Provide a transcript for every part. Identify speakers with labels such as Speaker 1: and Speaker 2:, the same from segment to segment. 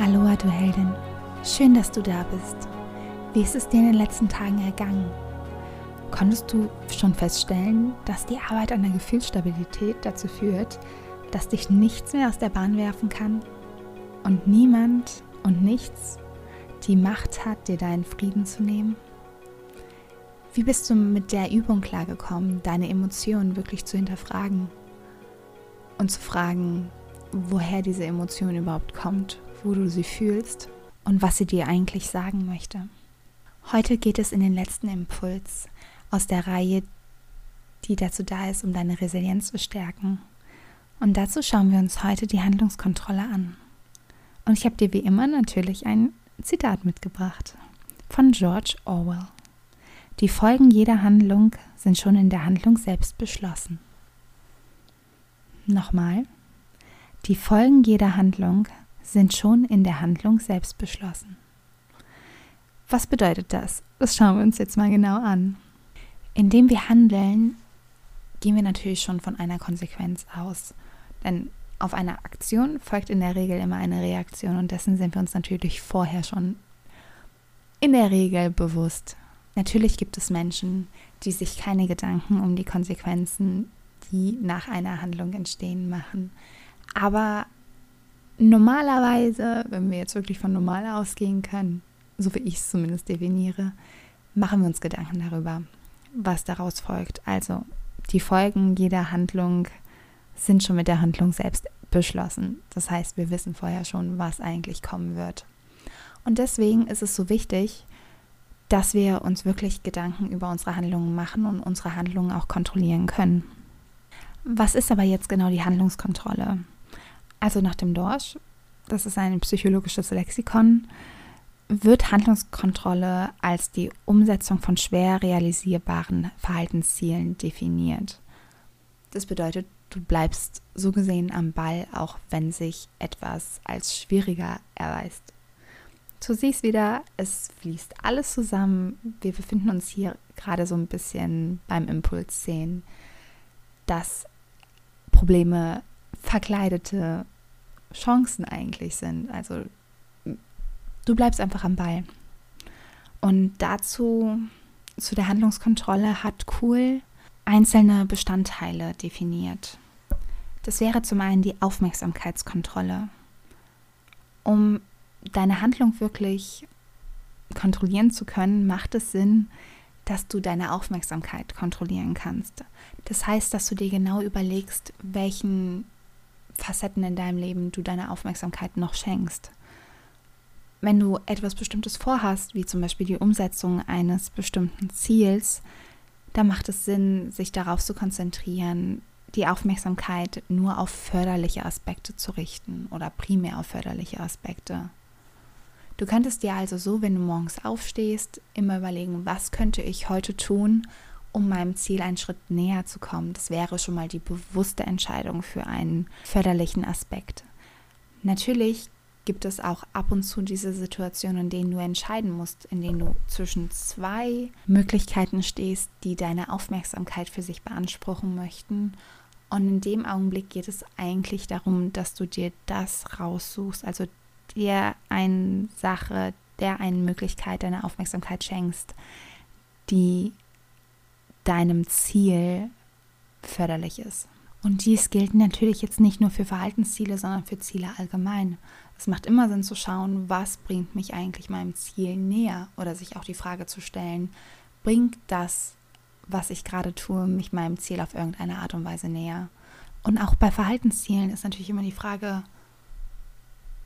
Speaker 1: Aloha, du Heldin. Schön, dass du da bist. Wie ist es dir in den letzten Tagen ergangen? Konntest du schon feststellen, dass die Arbeit an der Gefühlsstabilität dazu führt, dass dich nichts mehr aus der Bahn werfen kann und niemand und nichts die Macht hat, dir deinen Frieden zu nehmen? Wie bist du mit der Übung klargekommen, deine Emotionen wirklich zu hinterfragen und zu fragen, woher diese Emotion überhaupt kommt wo du sie fühlst und was sie dir eigentlich sagen möchte. Heute geht es in den letzten Impuls aus der Reihe, die dazu da ist, um deine Resilienz zu stärken. Und dazu schauen wir uns heute die Handlungskontrolle an. Und ich habe dir wie immer natürlich ein Zitat mitgebracht von George Orwell. Die Folgen jeder Handlung sind schon in der Handlung selbst beschlossen. Nochmal. Die Folgen jeder Handlung sind schon in der Handlung selbst beschlossen. Was bedeutet das? Das schauen wir uns jetzt mal genau an. Indem wir handeln, gehen wir natürlich schon von einer Konsequenz aus. Denn auf eine Aktion folgt in der Regel immer eine Reaktion und dessen sind wir uns natürlich vorher schon in der Regel bewusst. Natürlich gibt es Menschen, die sich keine Gedanken um die Konsequenzen, die nach einer Handlung entstehen, machen. Aber Normalerweise, wenn wir jetzt wirklich von normal ausgehen können, so wie ich es zumindest definiere, machen wir uns Gedanken darüber, was daraus folgt. Also die Folgen jeder Handlung sind schon mit der Handlung selbst beschlossen. Das heißt, wir wissen vorher schon, was eigentlich kommen wird. Und deswegen ist es so wichtig, dass wir uns wirklich Gedanken über unsere Handlungen machen und unsere Handlungen auch kontrollieren können. Was ist aber jetzt genau die Handlungskontrolle? Also nach dem Dorsch, das ist ein psychologisches Lexikon, wird Handlungskontrolle als die Umsetzung von schwer realisierbaren Verhaltenszielen definiert. Das bedeutet, du bleibst so gesehen am Ball, auch wenn sich etwas als schwieriger erweist. Du siehst wieder, es fließt alles zusammen. Wir befinden uns hier gerade so ein bisschen beim Impuls sehen, dass Probleme verkleidete Chancen eigentlich sind. Also du bleibst einfach am Ball. Und dazu, zu der Handlungskontrolle, hat Cool einzelne Bestandteile definiert. Das wäre zum einen die Aufmerksamkeitskontrolle. Um deine Handlung wirklich kontrollieren zu können, macht es Sinn, dass du deine Aufmerksamkeit kontrollieren kannst. Das heißt, dass du dir genau überlegst, welchen Facetten in deinem Leben du deine Aufmerksamkeit noch schenkst. Wenn du etwas Bestimmtes vorhast, wie zum Beispiel die Umsetzung eines bestimmten Ziels, dann macht es Sinn, sich darauf zu konzentrieren, die Aufmerksamkeit nur auf förderliche Aspekte zu richten oder primär auf förderliche Aspekte. Du könntest dir also so, wenn du morgens aufstehst, immer überlegen, was könnte ich heute tun, um meinem Ziel einen Schritt näher zu kommen. Das wäre schon mal die bewusste Entscheidung für einen förderlichen Aspekt. Natürlich gibt es auch ab und zu diese Situationen, in denen du entscheiden musst, in denen du zwischen zwei Möglichkeiten stehst, die deine Aufmerksamkeit für sich beanspruchen möchten. Und in dem Augenblick geht es eigentlich darum, dass du dir das raussuchst, also dir eine Sache, der eine Möglichkeit deine Aufmerksamkeit schenkst, die deinem Ziel förderlich ist. Und dies gilt natürlich jetzt nicht nur für Verhaltensziele, sondern für Ziele allgemein. Es macht immer Sinn zu schauen, was bringt mich eigentlich meinem Ziel näher oder sich auch die Frage zu stellen, bringt das, was ich gerade tue, mich meinem Ziel auf irgendeine Art und Weise näher? Und auch bei Verhaltenszielen ist natürlich immer die Frage,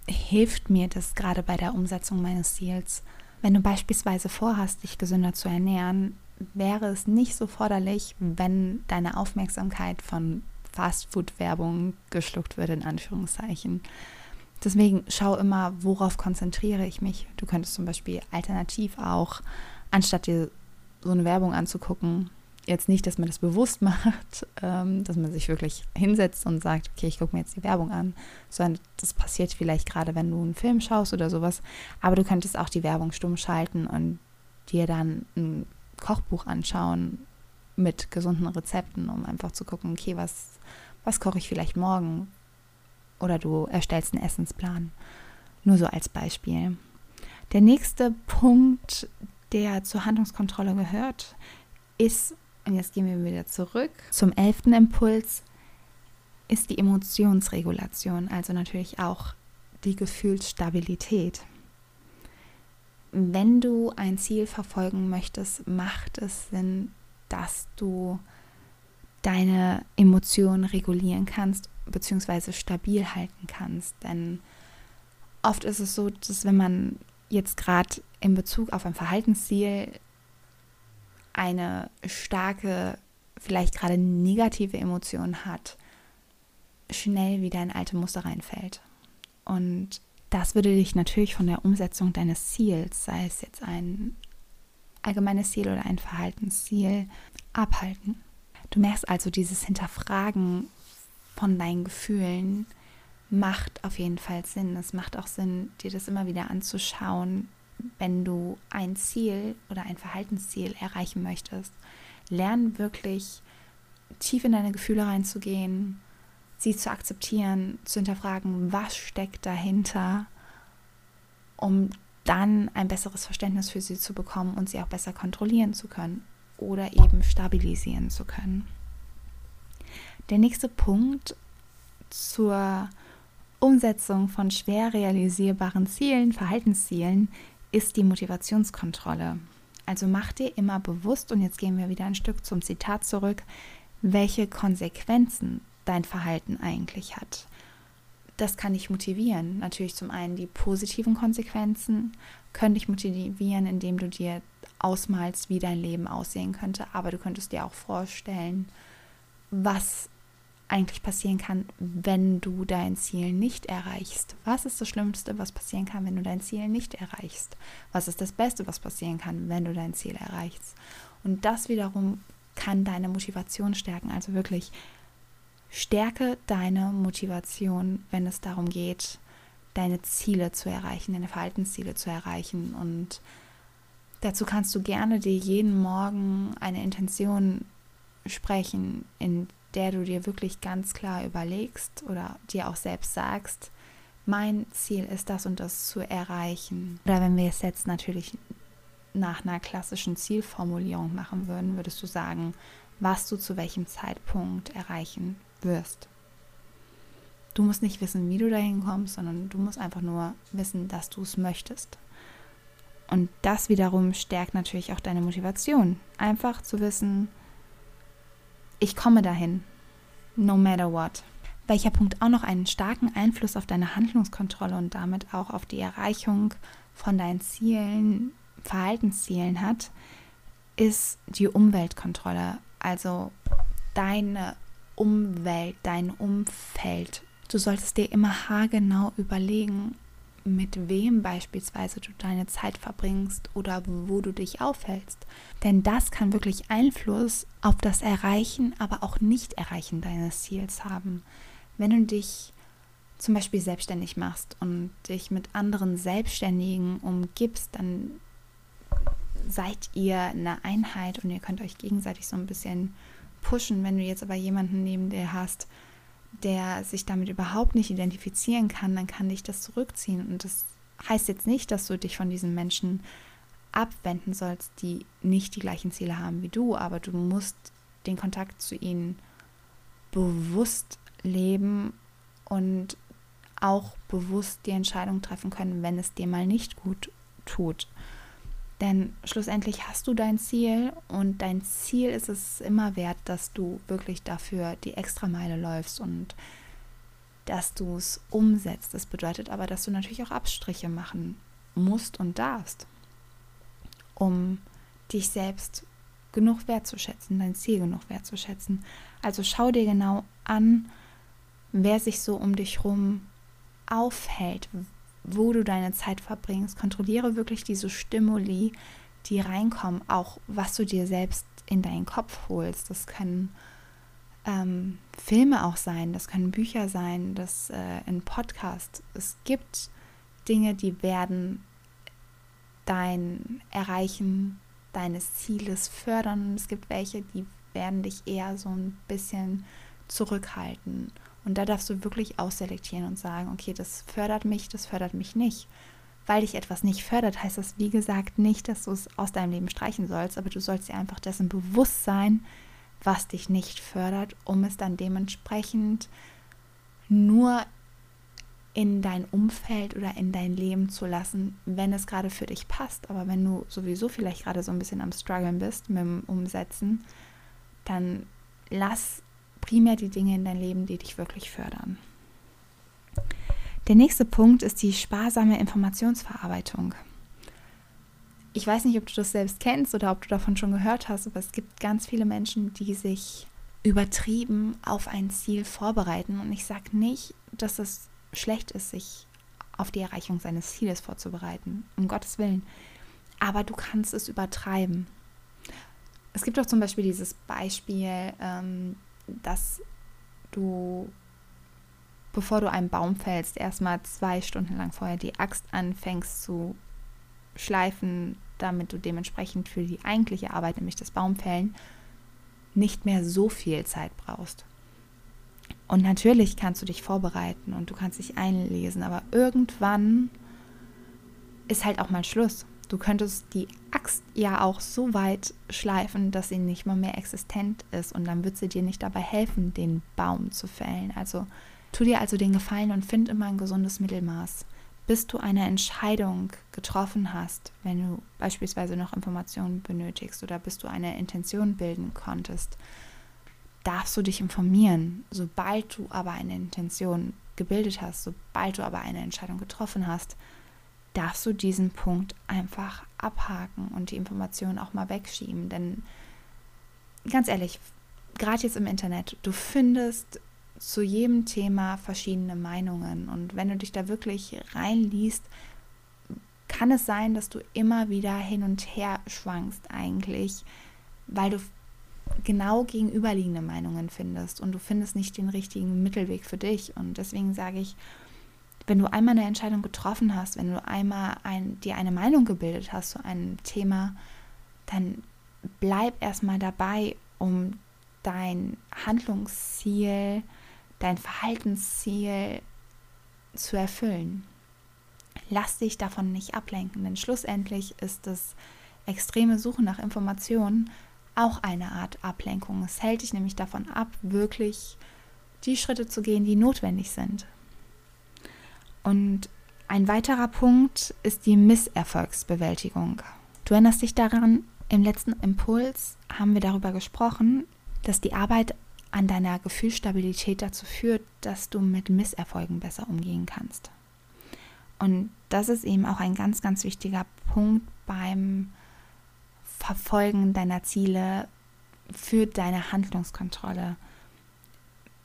Speaker 1: hilft mir das gerade bei der Umsetzung meines Ziels? Wenn du beispielsweise vorhast, dich gesünder zu ernähren, wäre es nicht so forderlich, wenn deine Aufmerksamkeit von Fastfood-Werbung geschluckt wird, in Anführungszeichen. Deswegen schau immer, worauf konzentriere ich mich. Du könntest zum Beispiel alternativ auch, anstatt dir so eine Werbung anzugucken, jetzt nicht, dass man das bewusst macht, ähm, dass man sich wirklich hinsetzt und sagt, okay, ich gucke mir jetzt die Werbung an, sondern das passiert vielleicht gerade, wenn du einen Film schaust oder sowas. Aber du könntest auch die Werbung stumm schalten und dir dann ein Kochbuch anschauen mit gesunden Rezepten, um einfach zu gucken, okay, was, was koche ich vielleicht morgen? Oder du erstellst einen Essensplan. Nur so als Beispiel. Der nächste Punkt, der zur Handlungskontrolle gehört, ist, und jetzt gehen wir wieder zurück zum elften Impuls, ist die Emotionsregulation, also natürlich auch die Gefühlsstabilität. Wenn du ein Ziel verfolgen möchtest, macht es Sinn, dass du deine Emotionen regulieren kannst bzw. stabil halten kannst. Denn oft ist es so, dass wenn man jetzt gerade in Bezug auf ein Verhaltensziel eine starke, vielleicht gerade negative Emotion hat, schnell wieder in alte Muster reinfällt. Und das würde dich natürlich von der Umsetzung deines Ziels, sei es jetzt ein allgemeines Ziel oder ein Verhaltensziel, abhalten. Du merkst also, dieses Hinterfragen von deinen Gefühlen macht auf jeden Fall Sinn. Es macht auch Sinn, dir das immer wieder anzuschauen, wenn du ein Ziel oder ein Verhaltensziel erreichen möchtest. Lern wirklich tief in deine Gefühle reinzugehen, sie zu akzeptieren, zu hinterfragen, was steckt dahinter, um dann ein besseres Verständnis für sie zu bekommen und sie auch besser kontrollieren zu können oder eben stabilisieren zu können. Der nächste Punkt zur Umsetzung von schwer realisierbaren Zielen, Verhaltenszielen, ist die Motivationskontrolle. Also mach dir immer bewusst, und jetzt gehen wir wieder ein Stück zum Zitat zurück, welche Konsequenzen dein Verhalten eigentlich hat. Das kann dich motivieren. Natürlich zum einen die positiven Konsequenzen können dich motivieren, indem du dir ausmalst, wie dein Leben aussehen könnte. Aber du könntest dir auch vorstellen, was eigentlich passieren kann, wenn du dein Ziel nicht erreichst. Was ist das Schlimmste, was passieren kann, wenn du dein Ziel nicht erreichst? Was ist das Beste, was passieren kann, wenn du dein Ziel erreichst? Und das wiederum kann deine Motivation stärken. Also wirklich stärke deine Motivation, wenn es darum geht, deine Ziele zu erreichen, deine Verhaltensziele zu erreichen. Und dazu kannst du gerne dir jeden Morgen eine Intention sprechen, in der du dir wirklich ganz klar überlegst oder dir auch selbst sagst, mein Ziel ist das und das zu erreichen. Oder wenn wir es jetzt natürlich nach einer klassischen Zielformulierung machen würden, würdest du sagen, was du zu welchem Zeitpunkt erreichen wirst. Du musst nicht wissen, wie du dahin kommst, sondern du musst einfach nur wissen, dass du es möchtest. Und das wiederum stärkt natürlich auch deine Motivation. Einfach zu wissen, ich komme dahin, no matter what. Welcher Punkt auch noch einen starken Einfluss auf deine Handlungskontrolle und damit auch auf die Erreichung von deinen Zielen, Verhaltenszielen hat, ist die Umweltkontrolle. Also deine Umwelt, dein Umfeld. Du solltest dir immer haargenau überlegen, mit wem beispielsweise du deine Zeit verbringst oder wo du dich aufhältst. Denn das kann wirklich Einfluss auf das Erreichen, aber auch Nicht-Erreichen deines Ziels haben. Wenn du dich zum Beispiel selbstständig machst und dich mit anderen Selbstständigen umgibst, dann seid ihr eine Einheit und ihr könnt euch gegenseitig so ein bisschen pushen. Wenn du jetzt aber jemanden neben dir hast, der sich damit überhaupt nicht identifizieren kann, dann kann dich das zurückziehen. Und das heißt jetzt nicht, dass du dich von diesen Menschen abwenden sollst, die nicht die gleichen Ziele haben wie du, aber du musst den Kontakt zu ihnen bewusst leben und auch bewusst die Entscheidung treffen können, wenn es dir mal nicht gut tut. Denn schlussendlich hast du dein Ziel und dein Ziel ist es immer wert, dass du wirklich dafür die Extrameile läufst und dass du es umsetzt. Das bedeutet aber, dass du natürlich auch Abstriche machen musst und darfst, um dich selbst genug wertzuschätzen, dein Ziel genug wertzuschätzen. Also schau dir genau an, wer sich so um dich herum aufhält, wo du deine Zeit verbringst. Kontrolliere wirklich diese Stimuli, die reinkommen, auch was du dir selbst in deinen Kopf holst. Das können ähm, Filme auch sein, das können Bücher sein, das äh, ein Podcast. Es gibt Dinge, die werden dein Erreichen deines Zieles fördern. Es gibt welche, die werden dich eher so ein bisschen zurückhalten Und da darfst du wirklich ausselektieren und sagen, okay, das fördert mich, das fördert mich nicht. Weil dich etwas nicht fördert, heißt das, wie gesagt, nicht, dass du es aus deinem Leben streichen sollst, aber du sollst dir einfach dessen bewusst sein, was dich nicht fördert, um es dann dementsprechend nur in dein Umfeld oder in dein Leben zu lassen, wenn es gerade für dich passt. Aber wenn du sowieso vielleicht gerade so ein bisschen am Struggeln bist mit dem Umsetzen, dann lass primär die Dinge in dein Leben, die dich wirklich fördern. Der nächste Punkt ist die sparsame Informationsverarbeitung. Ich weiß nicht, ob du das selbst kennst oder ob du davon schon gehört hast, aber es gibt ganz viele Menschen, die sich übertrieben auf ein Ziel vorbereiten. Und ich sage nicht, dass es schlecht ist, sich auf die Erreichung seines Zieles vorzubereiten, um Gottes Willen. Aber du kannst es übertreiben. Es gibt auch zum Beispiel dieses Beispiel, ähm, dass du, bevor du einen Baum fällst, erstmal zwei Stunden lang vorher die Axt anfängst zu schleifen, damit du dementsprechend für die eigentliche Arbeit, nämlich das Baumfällen, nicht mehr so viel Zeit brauchst. Und natürlich kannst du dich vorbereiten und du kannst dich einlesen, aber irgendwann ist halt auch mal Schluss. Du könntest die Axt ja auch so weit schleifen, dass sie nicht mal mehr existent ist und dann wird sie dir nicht dabei helfen, den Baum zu fällen. Also tu dir also den Gefallen und find immer ein gesundes Mittelmaß. Bis du eine Entscheidung getroffen hast, wenn du beispielsweise noch Informationen benötigst oder bis du eine Intention bilden konntest, darfst du dich informieren. Sobald du aber eine Intention gebildet hast, sobald du aber eine Entscheidung getroffen hast, darfst du diesen Punkt einfach abhaken und die Informationen auch mal wegschieben. Denn ganz ehrlich, gerade jetzt im Internet, du findest zu jedem Thema verschiedene Meinungen. Und wenn du dich da wirklich reinliest, kann es sein, dass du immer wieder hin und her schwankst eigentlich, weil du genau gegenüberliegende Meinungen findest und du findest nicht den richtigen Mittelweg für dich. Und deswegen sage ich, wenn du einmal eine Entscheidung getroffen hast, wenn du einmal ein, dir eine Meinung gebildet hast zu einem Thema, dann bleib erstmal dabei, um dein Handlungsziel, dein Verhaltensziel zu erfüllen. Lass dich davon nicht ablenken, denn schlussendlich ist das extreme Suchen nach Informationen auch eine Art Ablenkung. Es hält dich nämlich davon ab, wirklich die Schritte zu gehen, die notwendig sind. Und ein weiterer Punkt ist die Misserfolgsbewältigung. Du erinnerst dich daran, im letzten Impuls haben wir darüber gesprochen, dass die Arbeit an deiner Gefühlsstabilität dazu führt, dass du mit Misserfolgen besser umgehen kannst. Und das ist eben auch ein ganz, ganz wichtiger Punkt beim Verfolgen deiner Ziele für deine Handlungskontrolle.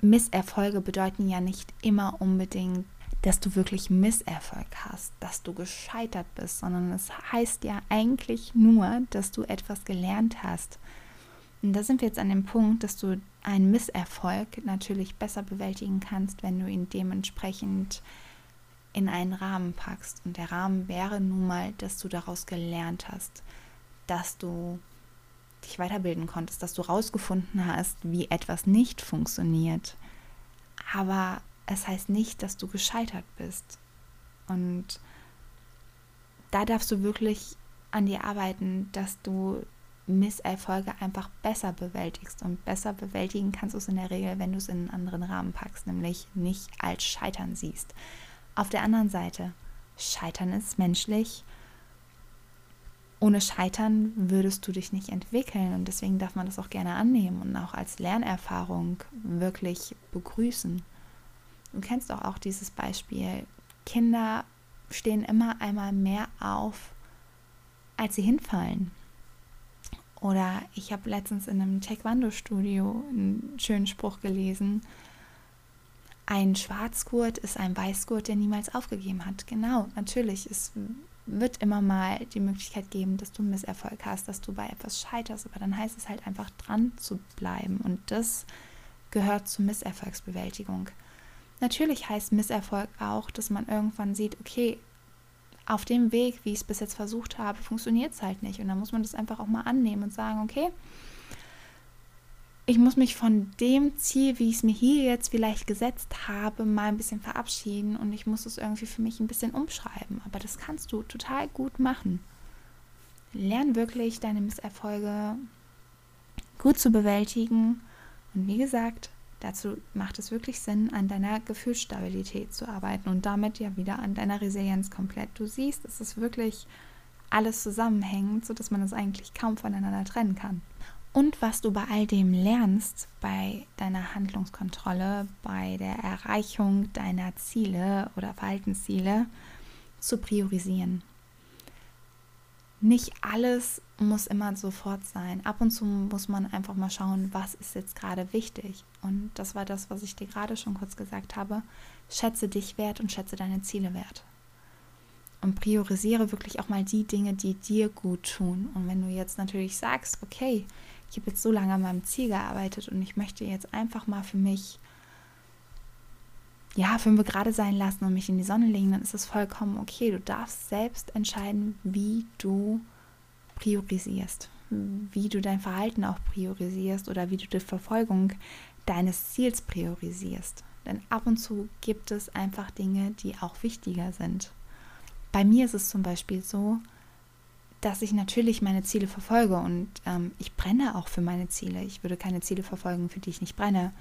Speaker 1: Misserfolge bedeuten ja nicht immer unbedingt, dass du wirklich Misserfolg hast, dass du gescheitert bist, sondern es heißt ja eigentlich nur, dass du etwas gelernt hast. Und da sind wir jetzt an dem Punkt, dass du einen Misserfolg natürlich besser bewältigen kannst, wenn du ihn dementsprechend in einen Rahmen packst. Und der Rahmen wäre nun mal, dass du daraus gelernt hast dass du dich weiterbilden konntest, dass du rausgefunden hast, wie etwas nicht funktioniert. Aber es heißt nicht, dass du gescheitert bist. Und da darfst du wirklich an dir arbeiten, dass du Misserfolge einfach besser bewältigst. Und besser bewältigen kannst du es in der Regel, wenn du es in einen anderen Rahmen packst, nämlich nicht als Scheitern siehst. Auf der anderen Seite, Scheitern ist menschlich ohne Scheitern würdest du dich nicht entwickeln und deswegen darf man das auch gerne annehmen und auch als Lernerfahrung wirklich begrüßen. Du kennst doch auch dieses Beispiel. Kinder stehen immer einmal mehr auf, als sie hinfallen. Oder ich habe letztens in einem Taekwondo-Studio einen schönen Spruch gelesen. Ein Schwarzgurt ist ein Weißgurt, der niemals aufgegeben hat. Genau, natürlich. Es wird immer mal die Möglichkeit geben, dass du Misserfolg hast, dass du bei etwas scheiterst, aber dann heißt es halt einfach dran zu bleiben und das gehört zur Misserfolgsbewältigung. Natürlich heißt Misserfolg auch, dass man irgendwann sieht, okay, auf dem Weg, wie ich es bis jetzt versucht habe, funktioniert es halt nicht und dann muss man das einfach auch mal annehmen und sagen, okay, ich muss mich von dem Ziel, wie ich es mir hier jetzt vielleicht gesetzt habe, mal ein bisschen verabschieden und ich muss es irgendwie für mich ein bisschen umschreiben. Aber das kannst du total gut machen. Lern wirklich deine Misserfolge gut zu bewältigen. Und wie gesagt, dazu macht es wirklich Sinn, an deiner Gefühlsstabilität zu arbeiten und damit ja wieder an deiner Resilienz komplett. Du siehst, es ist wirklich alles zusammenhängend, sodass man es eigentlich kaum voneinander trennen kann. Und was du bei all dem lernst, bei deiner Handlungskontrolle, bei der Erreichung deiner Ziele oder Verhaltensziele, zu priorisieren. Nicht alles muss immer sofort sein. Ab und zu muss man einfach mal schauen, was ist jetzt gerade wichtig. Und das war das, was ich dir gerade schon kurz gesagt habe. Schätze dich wert und schätze deine Ziele wert. Und priorisiere wirklich auch mal die Dinge, die dir gut tun. Und wenn du jetzt natürlich sagst, okay, ich habe jetzt so lange an meinem Ziel gearbeitet und ich möchte jetzt einfach mal für mich, ja, fünf gerade sein lassen und mich in die Sonne legen, dann ist es vollkommen okay. Du darfst selbst entscheiden, wie du priorisierst, wie du dein Verhalten auch priorisierst oder wie du die Verfolgung deines Ziels priorisierst. Denn ab und zu gibt es einfach Dinge, die auch wichtiger sind. Bei mir ist es zum Beispiel so, dass ich natürlich meine Ziele verfolge und ähm, ich brenne auch für meine Ziele. Ich würde keine Ziele verfolgen, für die ich nicht brenne.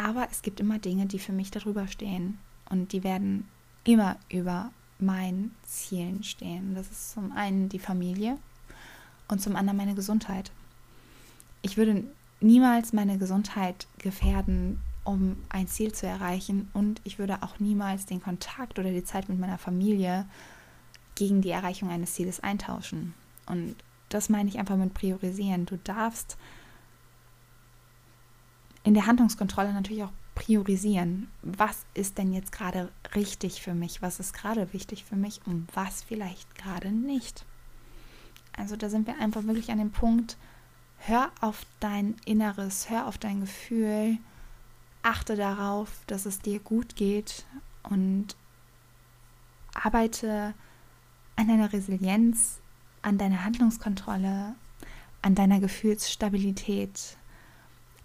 Speaker 1: Aber es gibt immer Dinge, die für mich darüber stehen und die werden immer über meinen Zielen stehen. Das ist zum einen die Familie und zum anderen meine Gesundheit. Ich würde niemals meine Gesundheit gefährden, um ein Ziel zu erreichen und ich würde auch niemals den Kontakt oder die Zeit mit meiner Familie gegen die Erreichung eines Zieles eintauschen. Und das meine ich einfach mit priorisieren. Du darfst in der Handlungskontrolle natürlich auch priorisieren. Was ist denn jetzt gerade richtig für mich? Was ist gerade wichtig für mich und was vielleicht gerade nicht? Also da sind wir einfach wirklich an dem Punkt, hör auf dein Inneres, hör auf dein Gefühl, achte darauf, dass es dir gut geht und arbeite an deiner Resilienz, an deiner Handlungskontrolle, an deiner Gefühlsstabilität,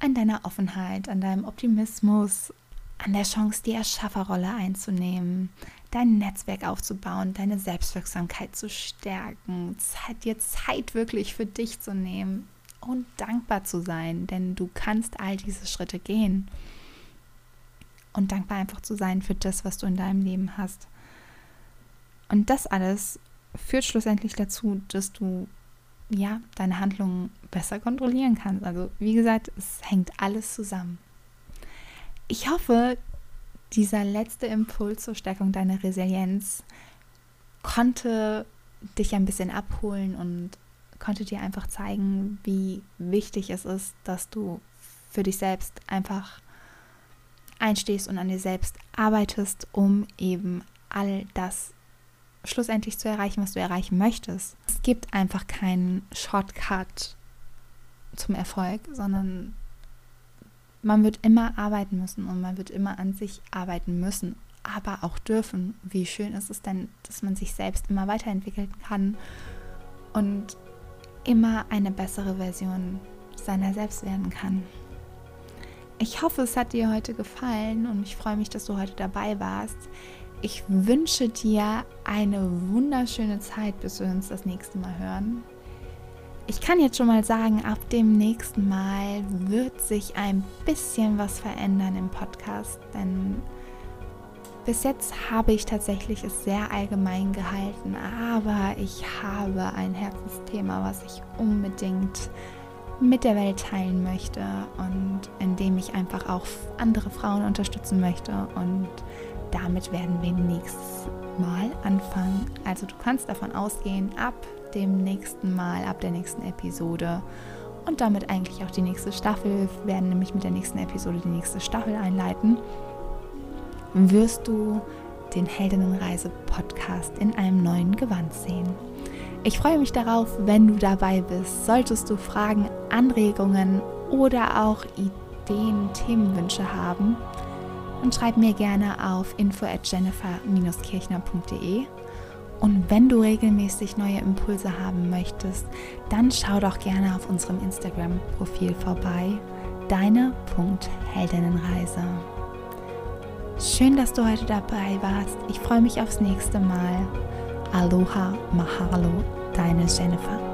Speaker 1: an deiner Offenheit, an deinem Optimismus, an der Chance, die Erschafferrolle einzunehmen, dein Netzwerk aufzubauen, deine Selbstwirksamkeit zu stärken, Zeit, dir Zeit wirklich für dich zu nehmen und dankbar zu sein, denn du kannst all diese Schritte gehen. Und dankbar einfach zu sein für das, was du in deinem Leben hast. Und das alles führt schlussendlich dazu, dass du ja deine Handlungen besser kontrollieren kannst. Also wie gesagt, es hängt alles zusammen. Ich hoffe, dieser letzte Impuls zur Stärkung deiner Resilienz konnte dich ein bisschen abholen und konnte dir einfach zeigen, wie wichtig es ist, dass du für dich selbst einfach einstehst und an dir selbst arbeitest, um eben all das schlussendlich zu erreichen, was du erreichen möchtest. Es gibt einfach keinen Shortcut zum Erfolg, sondern man wird immer arbeiten müssen und man wird immer an sich arbeiten müssen, aber auch dürfen. Wie schön ist es denn, dass man sich selbst immer weiterentwickeln kann und immer eine bessere Version seiner selbst werden kann. Ich hoffe, es hat dir heute gefallen und ich freue mich, dass du heute dabei warst. Ich wünsche dir eine wunderschöne Zeit, bis wir uns das nächste Mal hören. Ich kann jetzt schon mal sagen, ab dem nächsten Mal wird sich ein bisschen was verändern im Podcast, denn bis jetzt habe ich tatsächlich es sehr allgemein gehalten, aber ich habe ein Herzensthema, was ich unbedingt mit der Welt teilen möchte und in dem ich einfach auch andere Frauen unterstützen möchte und damit werden wir nächstes Mal anfangen. Also du kannst davon ausgehen, ab dem nächsten Mal, ab der nächsten Episode und damit eigentlich auch die nächste Staffel, wir werden nämlich mit der nächsten Episode die nächste Staffel einleiten, wirst du den Heldinnenreise-Podcast in einem neuen Gewand sehen. Ich freue mich darauf, wenn du dabei bist. Solltest du Fragen, Anregungen oder auch Ideen, Themenwünsche haben, und schreib mir gerne auf info at jennifer-kirchner.de. Und wenn du regelmäßig neue Impulse haben möchtest, dann schau doch gerne auf unserem Instagram-Profil vorbei. deine Punkt-Heldinnenreise. Schön, dass du heute dabei warst. Ich freue mich aufs nächste Mal. Aloha, Mahalo, deine Jennifer.